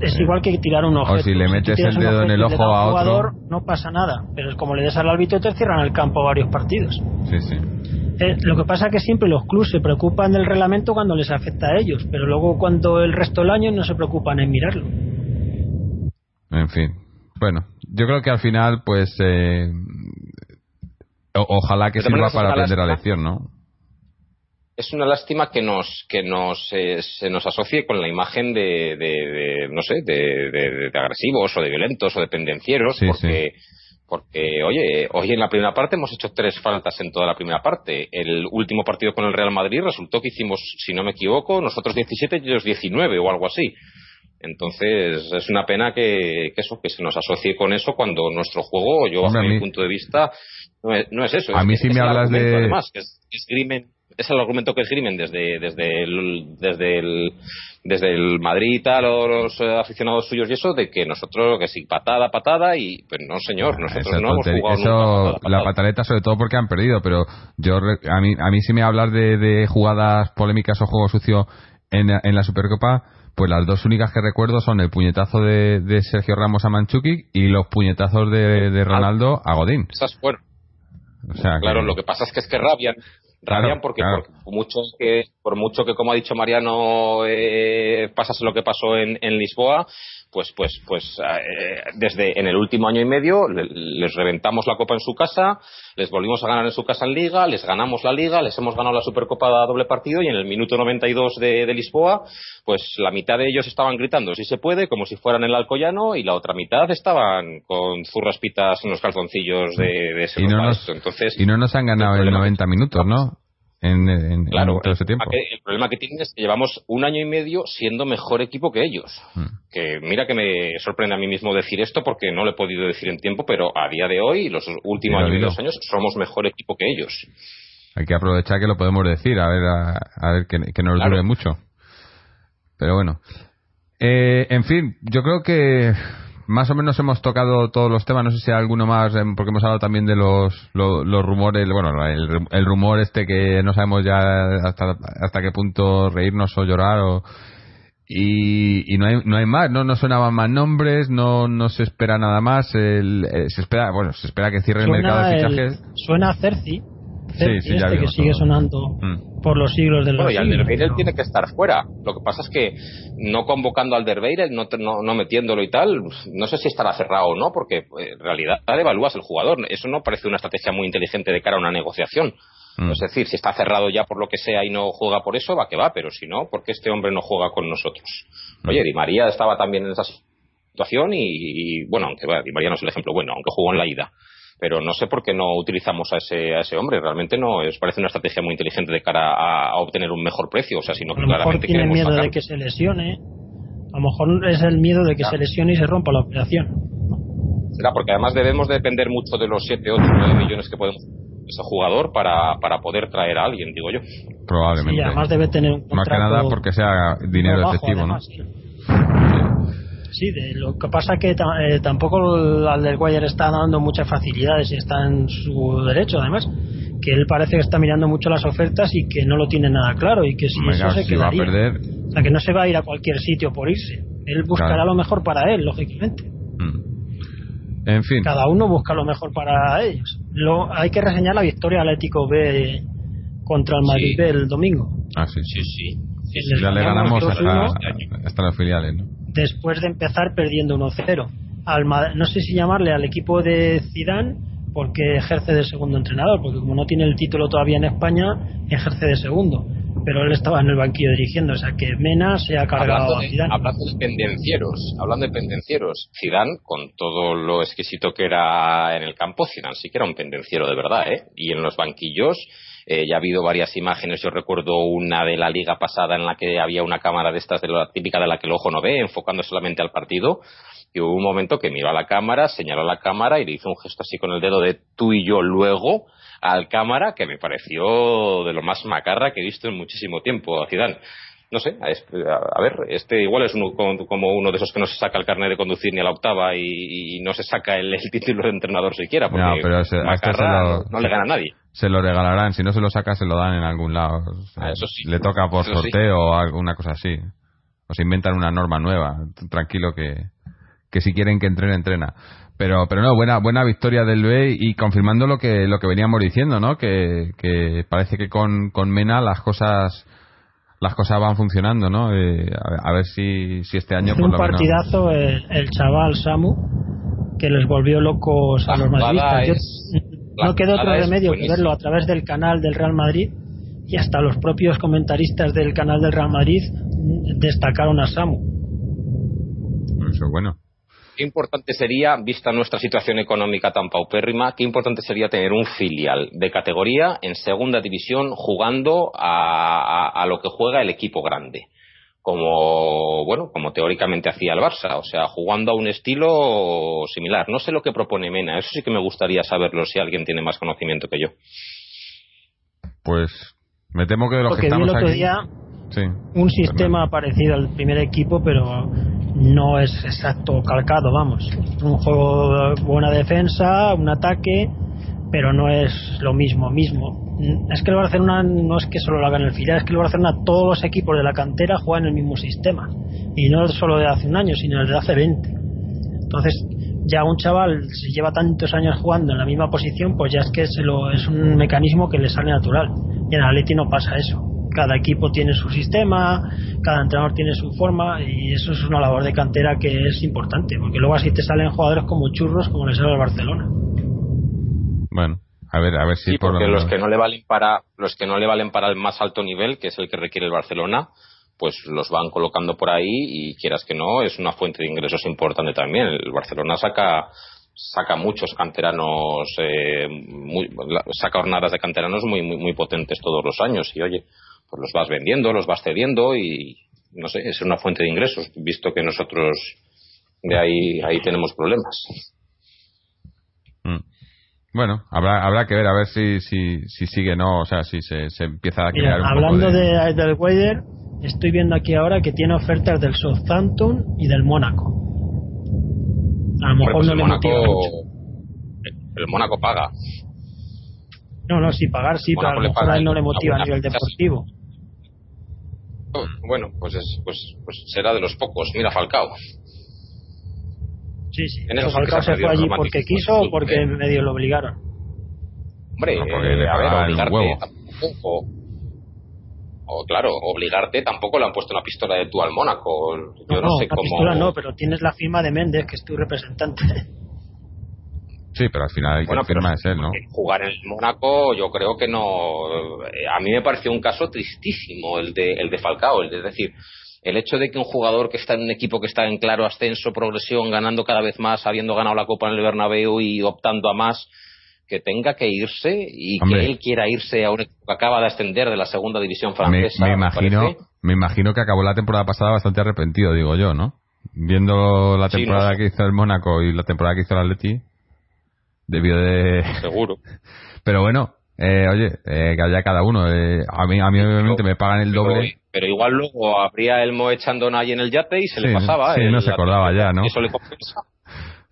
S3: Es
S1: Sí.
S3: igual que tirar un objeto.
S1: si le metes el dedo en el ojo
S3: a
S1: otro-
S3: jugador, no pasa nada. Pero es como le des al árbitro, te cierran el campo varios partidos.
S1: Sí, sí.
S3: Eh, lo que pasa es que siempre los clubes se preocupan del reglamento cuando les afecta a ellos, pero luego cuando el resto del año no se preocupan en mirarlo.
S1: En fin. Bueno, yo creo que al final, pues. eh, o- ojalá que sirva para aprender la lección, ¿no?
S2: Es una lástima que nos que nos eh, se nos asocie con la imagen de, de- de, no sé de, agresivos o de violentos o de pendencieros
S1: Sí,
S2: porque porque oye hoy en la primera parte hemos hecho tres faltas en toda la primera parte. El último partido con el Real Madrid resultó que hicimos si no me equivoco nosotros 17 y ellos 19 o algo así. Entonces es una pena que, que eso que se nos asocie con eso cuando nuestro juego yo bajo
S1: Hombre,
S2: mi
S1: mí-
S2: punto de vista no es, no es eso
S1: A
S2: es
S1: mí si
S2: es
S1: me hablas de-
S2: además, que es, que esgrimen es el argumento que esgrimen desde desde el, desde el desde el Madrid y tal o los eh, aficionados suyos y eso de que nosotros que sí patada patada y pues no señor nosotros
S1: Esa
S2: no hemos jugado
S1: eso,
S2: nunca patada,
S1: la
S2: patada.
S1: pataleta sobre todo porque han perdido, pero yo a mí a mí si me hablas de, de jugadas polémicas o juego sucio en, en la Supercopa, pues las dos únicas que recuerdo son el puñetazo de, de Sergio Ramos a Manchukic y los puñetazos de, de Ronaldo a Godín.
S2: esas fueron
S1: O sea,
S2: claro
S1: que-
S2: lo que pasa es que es que rabian
S1: Claro,
S2: rabian porque,
S1: claro.
S2: por mucho que por mucho que como ha dicho Mariano eh, pasase lo que pasó en, en Lisboa pues pues pues eh, desde en el último año y medio le- les reventamos la copa en su casa les volvimos a ganar en su casa en liga les ganamos la liga les hemos ganado la supercopa a doble partido y en el minuto 92 de, de Lisboa pues la mitad de ellos estaban gritando si se puede como si fueran el Alcoyano y la otra mitad estaban con zurras pitas en los calzoncillos de, de ese
S1: y no,
S2: Rafael.
S1: nos,
S2: entonces
S1: y no nos han ganado
S2: el
S1: en
S2: problema
S1: 90 minutos, ¿no? En, en, en
S2: Claro,
S1: todo ese
S2: el,
S1: tiempo.
S2: problema que, el problema que tienen es que llevamos un año y medio siendo mejor equipo que ellos.
S1: Mm.
S2: Que mira que me sorprende a mí mismo decir esto porque no lo he podido decir en tiempo, pero a día de hoy, los últimos
S1: Dilo,
S2: año y dos años, somos mejor equipo que ellos.
S1: Hay que aprovechar que lo podemos decir, a ver, a, a ver que, que nos
S2: Claro.
S1: dure mucho. Pero bueno. Eh, en fin, yo creo que más o menos hemos tocado todos los temas. No sé si hay alguno más, em, porque hemos hablado también de los, lo- los, rumores, bueno, el, el rumor este que no sabemos ya hasta, hasta qué punto reírnos o llorar o, y, y no hay no hay más no no sonaban más nombres no no se espera nada más el, eh, se espera bueno se espera que cierre el mercado de fichajes
S3: suena Cerci, Cerci
S1: sí,
S3: este que sigue sonando
S1: Mm.
S3: Por los siglos de los
S2: Bueno, y
S3: siglos.
S2: Alderweireld tiene que estar fuera. Lo que pasa es que no convocando a Alderweireld, no, te- no, no metiéndolo y tal, no sé si estará cerrado o no, porque eh, en realidad evalúas el jugador. Eso no parece una estrategia muy inteligente de cara a una negociación.
S1: Mm.
S2: Es decir, si está cerrado ya por lo que sea y no juega por eso, va que va, pero si no, ¿por qué este hombre no juega con nosotros?
S1: Mm.
S2: Oye, Di María estaba también en esa situación y, y, bueno, aunque va, Di María no es el ejemplo bueno, aunque jugó en la ida. Pero no sé por qué no utilizamos a ese, a ese hombre. Realmente no es parece una estrategia muy inteligente de cara a, a obtener un mejor precio. O sea, sino
S3: A
S2: que
S3: lo mejor
S2: claramente
S3: tiene miedo
S2: sacar.
S3: de que se lesione. A lo mejor es el miedo de que
S2: Claro.
S3: se lesione y se rompa la operación.
S2: Será porque además debemos depender mucho de los 7, 8, 9 millones que podemos ese jugador para, para poder traer a alguien, digo yo.
S1: probablemente
S3: Y además debe tener un
S1: Más que nada porque sea dinero efectivo,
S3: además, sí. Sí, de, lo que pasa que ta- eh, tampoco el Alderweireld está dando muchas facilidades y está en su derecho, además. Que él parece que está mirando mucho las ofertas y que no lo tiene nada claro y que si eso se
S1: si va a perder,
S3: sea que no se va a ir a cualquier sitio por irse. Él buscará
S1: Claro.
S3: lo mejor para él, lógicamente.
S1: Mm. En fin.
S3: Cada uno busca lo mejor para ellos. Lo, hay que reseñar la victoria Atlético B contra el Madrid
S2: Sí.
S3: B el domingo.
S1: Ah, sí.
S2: Sí, sí. sí.
S1: Ya le
S3: ganamos
S1: ganamos
S3: 2-1.
S1: hasta, hasta las filiales, ¿no?
S3: Después de empezar perdiendo 1-0. Al Ma- No sé si llamarle al equipo de Zidane porque ejerce de segundo entrenador, porque como no tiene el título todavía en España, ejerce de segundo. Pero él estaba en el banquillo dirigiendo, o sea que Mena se ha cargado
S2: Hablando
S3: a
S2: de,
S3: Zidane.
S2: hablando de pendencieros, hablando de pendencieros, Zidane, con todo lo exquisito que era en el campo, Zidane sí que era un pendenciero de verdad, ¿eh? Y en los banquillos eh, ya ha habido varias imágenes, yo recuerdo una de la liga pasada en la que había una cámara de estas, de la típica de la que el ojo no ve, enfocando solamente al partido, y hubo un momento que miró a la cámara, señaló a la cámara y le hizo un gesto así con el dedo de tú y yo luego al cámara que me pareció de lo más macarra que he visto en muchísimo tiempo a Zidane. No sé, a, ver, este igual es uno, como uno de esos que no se saca el carnet de conducir ni a la octava y, y no se saca el, el título de entrenador siquiera, porque
S1: No, pero ese- este se
S2: macarra
S1: lo-
S2: no le gana a nadie.
S1: Se lo regalarán. Si no se lo saca, se lo dan en algún lado. O sea,
S2: Ah, eso sí.
S1: Le toca por
S2: Eso sí.
S1: sorteo o alguna cosa así. O se inventan una norma nueva. Tranquilo que, que si quieren que entrene, entrena. Pero, pero no, buena, buena victoria del B y confirmando lo que, lo que veníamos diciendo, ¿no? Que, que parece que con, con Mena las cosas, las cosas van funcionando, ¿no? Eh, a, ver, a ver si, si este año
S3: Hizo
S1: por
S3: un
S1: lo menos-
S3: partidazo el, el chaval Samu, que les volvió locos a los madridistas. Yo- no quedó otro remedio que verlo a través del canal del Real Madrid y hasta los propios comentaristas del canal del Real Madrid destacaron a Samu.
S1: Eso es bueno.
S2: Qué importante sería, vista nuestra situación económica tan paupérrima, qué importante sería tener un filial de categoría en segunda división jugando a, a- a lo que juega el equipo grande. Como, bueno, como teóricamente hacía el Barça, o sea, jugando a un estilo similar. No sé lo que propone Mena, eso sí que me gustaría saberlo si alguien tiene más conocimiento que yo.
S1: Pues me temo que de los
S3: Porque
S1: que
S3: vi el
S1: estamos
S3: otro
S1: aquí.
S3: día
S1: Sí.
S3: un sistema parecido al primer equipo, pero no es exacto calcado, vamos. Un juego de buena defensa, un ataque, pero no es lo mismo mismo. Es que el Barcelona no es que solo lo haga en el filial, es que el Barcelona todos los equipos de la cantera juegan el mismo sistema. Y no solo de hace un año, sino desde hace 20. Entonces, ya un chaval, si lleva tantos años jugando en la misma posición, pues ya es que se lo, es un mecanismo que le sale natural. Y en Atleti no pasa eso. Cada equipo tiene su sistema, cada entrenador tiene su forma, y eso es una labor de cantera que es importante, porque luego así te salen jugadores como churros, como le sale al Barcelona.
S1: Bueno, a ver, a ver si
S2: Sí,
S1: por lo
S2: porque los que no le valen para los que no le valen para el más alto nivel, que es el que requiere el Barcelona, pues los van colocando por ahí y quieras que no es una fuente de ingresos importante también. El Barcelona saca saca muchos canteranos, eh, muy- saca jornadas de canteranos muy, muy muy potentes todos los años y oye, pues los vas vendiendo, los vas cediendo y no sé, es una fuente de ingresos, visto que nosotros de ahí ahí tenemos problemas.
S1: Mm. Bueno, habrá, habrá que ver a ver si, si, si sigue no, o sea, si se, se empieza a crear
S3: Mira,
S1: un
S3: hablando
S1: poco de...
S3: de, del Weider, estoy viendo aquí ahora que tiene ofertas del Southampton y del Mónaco. A lo mejor
S2: pues
S3: no
S2: el
S3: le motiva
S2: Mónaco
S3: mucho.
S2: el Mónaco paga.
S3: No, no, sí, pagar sí, pero a lo mejor a él no le motiva a nivel deportivo.
S2: Bueno, pues es, pues, pues será de los pocos. Mira Falcao.
S3: Sí, sí.
S2: En eso
S3: Falcao
S2: se
S3: fue allí porque quiso o porque
S2: ¿eh?
S3: medio lo obligaron.
S2: Hombre,
S1: No, porque
S2: eh,
S1: le
S2: a ver, obligarte
S1: huevo.
S2: tampoco. O, claro, obligarte tampoco le han puesto una pistola de tú al Mónaco. Yo no, sé
S3: la
S2: cómo.
S3: pistola no, pero tienes la firma de Méndez, que es tu representante.
S1: Sí, pero al final el
S2: Bueno,
S1: que firma es él, ¿no?
S2: jugar en el Mónaco, yo creo que no. eh, A mí me pareció un caso tristísimo el de, el de Falcao. El de, es decir, el hecho de que un jugador que está en un equipo que está en claro ascenso, progresión, ganando cada vez más, habiendo ganado la Copa en el Bernabéu y optando a más, que tenga que irse y
S1: Hombre.
S2: que él quiera irse a un equipo que acaba de ascender de la segunda división francesa.
S1: me
S2: me
S1: imagino,
S2: parece-
S1: me imagino que acabó la temporada pasada bastante arrepentido, digo yo, ¿no? Viendo la
S2: Sí,
S1: temporada
S2: no sé.
S1: que hizo el Mónaco y la temporada que hizo el Atleti, debió de...
S2: Seguro.
S1: Pero bueno, eh, oye, eh, que haya cada uno. eh, a mí, a mí obviamente me pagan el doble.
S2: pero igual luego habría Elmo echando ahí en el yate y se
S1: Sí,
S2: le pasaba.
S1: sí,
S2: el-
S1: no se acordaba ya, ¿no?
S2: Eso le compensa.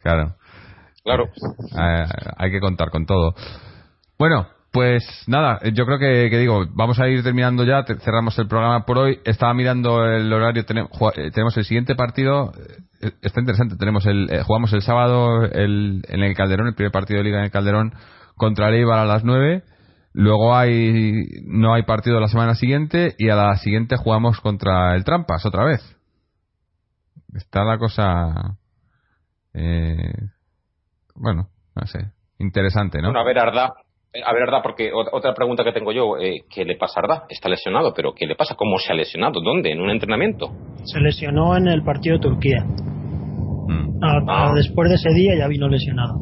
S1: Claro,
S2: Claro.
S1: eh, hay que contar con todo. Bueno, Pues nada, yo creo que, que, digo, vamos a ir terminando ya, cerramos el programa por hoy. Estaba mirando el horario, tenemos, eh, tenemos el siguiente partido, eh, está interesante, tenemos el, eh, jugamos el sábado el, en el Calderón, el primer partido de liga en el Calderón contra el Eibar a las 9. Luego hay, no hay partido la semana siguiente y a la siguiente jugamos contra el Trampas otra vez. Está la cosa, eh, bueno, no sé, interesante, ¿no?
S2: Bueno, a ver, Arda, a ver, Arda, porque otra pregunta que tengo yo, eh, ¿qué le pasa a Arda? Está lesionado, pero ¿qué le pasa? ¿Cómo se ha lesionado? ¿Dónde? ¿En un entrenamiento?
S3: Se lesionó en el partido de Turquía. Mm. Ah. después de ese día ya vino lesionado.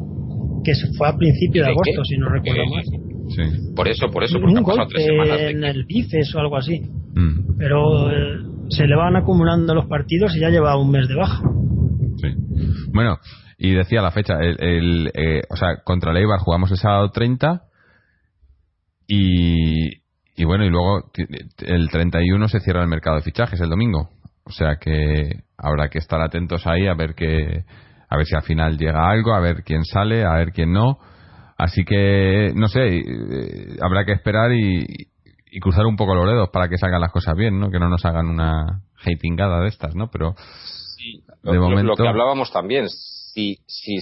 S3: Que fue a principio de agosto, si no recuerdo mal.
S1: Sí.
S2: Por eso, por eso, porque
S3: un golpe en el bíceps o algo así. Mm. Pero eh, se le van acumulando los partidos y ya lleva un mes de baja.
S1: Sí. Bueno, y decía la fecha, el, eh, o sea, contra el Eibar jugamos el sábado 30 y, y bueno, y luego el 31 se cierra el mercado de fichajes el domingo. O sea que habrá que estar atentos ahí a ver que a ver si al final llega algo, a ver quién sale, a ver quién no. Así que no sé, eh, habrá que esperar y, y, cruzar un poco los dedos para que salgan las cosas bien, ¿no? Que no nos hagan una hatingada de estas, ¿no? Pero
S2: de momento lo que hablábamos también si, si,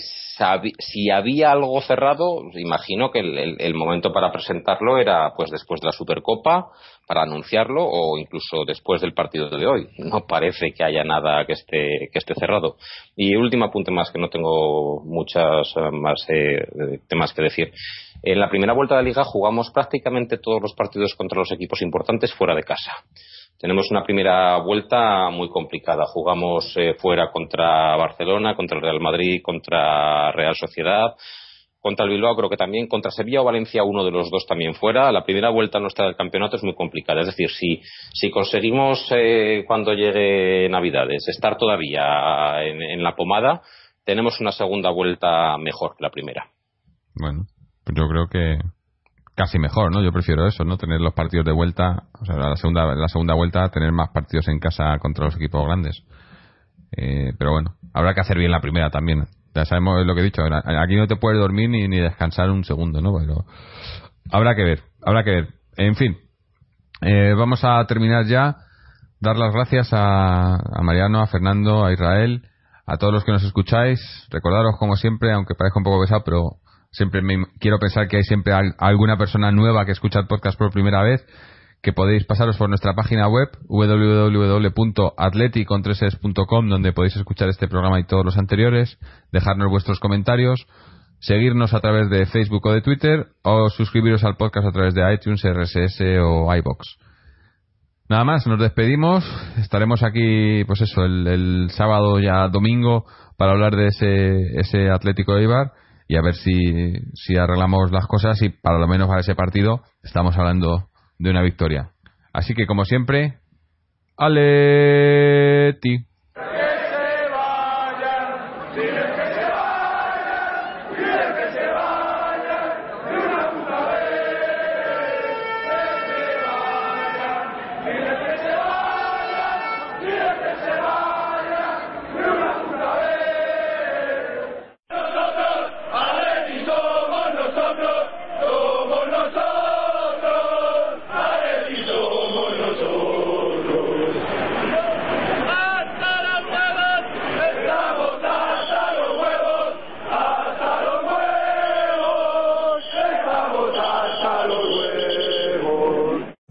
S2: si había algo cerrado, imagino que el, momento para presentarlo era pues después de la Supercopa, para anunciarlo o incluso después del partido de hoy. No parece que haya nada que esté, que esté cerrado. Y último apunte más, que no tengo muchas eh, más eh, temas que decir. En la primera vuelta de la liga jugamos prácticamente todos los partidos contra los equipos importantes fuera de casa tenemos una primera vuelta muy complicada. Jugamos eh, fuera contra Barcelona, contra el Real Madrid, contra Real Sociedad, contra el Bilbao creo que también, contra Sevilla o Valencia uno de los dos también fuera. La primera vuelta nuestra del campeonato es muy complicada. Es decir, si, si conseguimos eh, cuando llegue Navidades estar todavía en, la pomada, tenemos una segunda vuelta mejor que la primera.
S1: Bueno, pues yo creo que casi mejor, ¿no? Yo prefiero eso, ¿no? Tener los partidos de vuelta, o sea, la segunda, la segunda vuelta, tener más partidos en casa contra los equipos grandes. Eh, pero bueno, habrá que hacer bien la primera también. Ya sabemos lo que he dicho, aquí no te puedes dormir ni, descansar un segundo, ¿no? Pero habrá que ver, habrá que ver. En fin, eh, vamos a terminar ya. Dar las gracias a, a Mariano, a Fernando, a Israel, a todos los que nos escucháis. Recordaros, como siempre, aunque parezca un poco pesado, pero siempre me, quiero pensar que hay siempre alguna persona nueva que escucha el podcast por primera vez que podéis pasaros por nuestra página web www.atleticontreses.com donde podéis escuchar este programa y todos los anteriores, dejarnos vuestros comentarios, seguirnos a través de Facebook o de Twitter o suscribiros al podcast a través de iTunes, RSS o iBox. Nada más, nos despedimos. Estaremos aquí, pues eso, el, sábado ya domingo para hablar de ese, ese Atlético de Ibar y a ver si, si arreglamos las cosas y para lo menos para ese partido estamos hablando de una victoria. Así que como siempre, Aleti.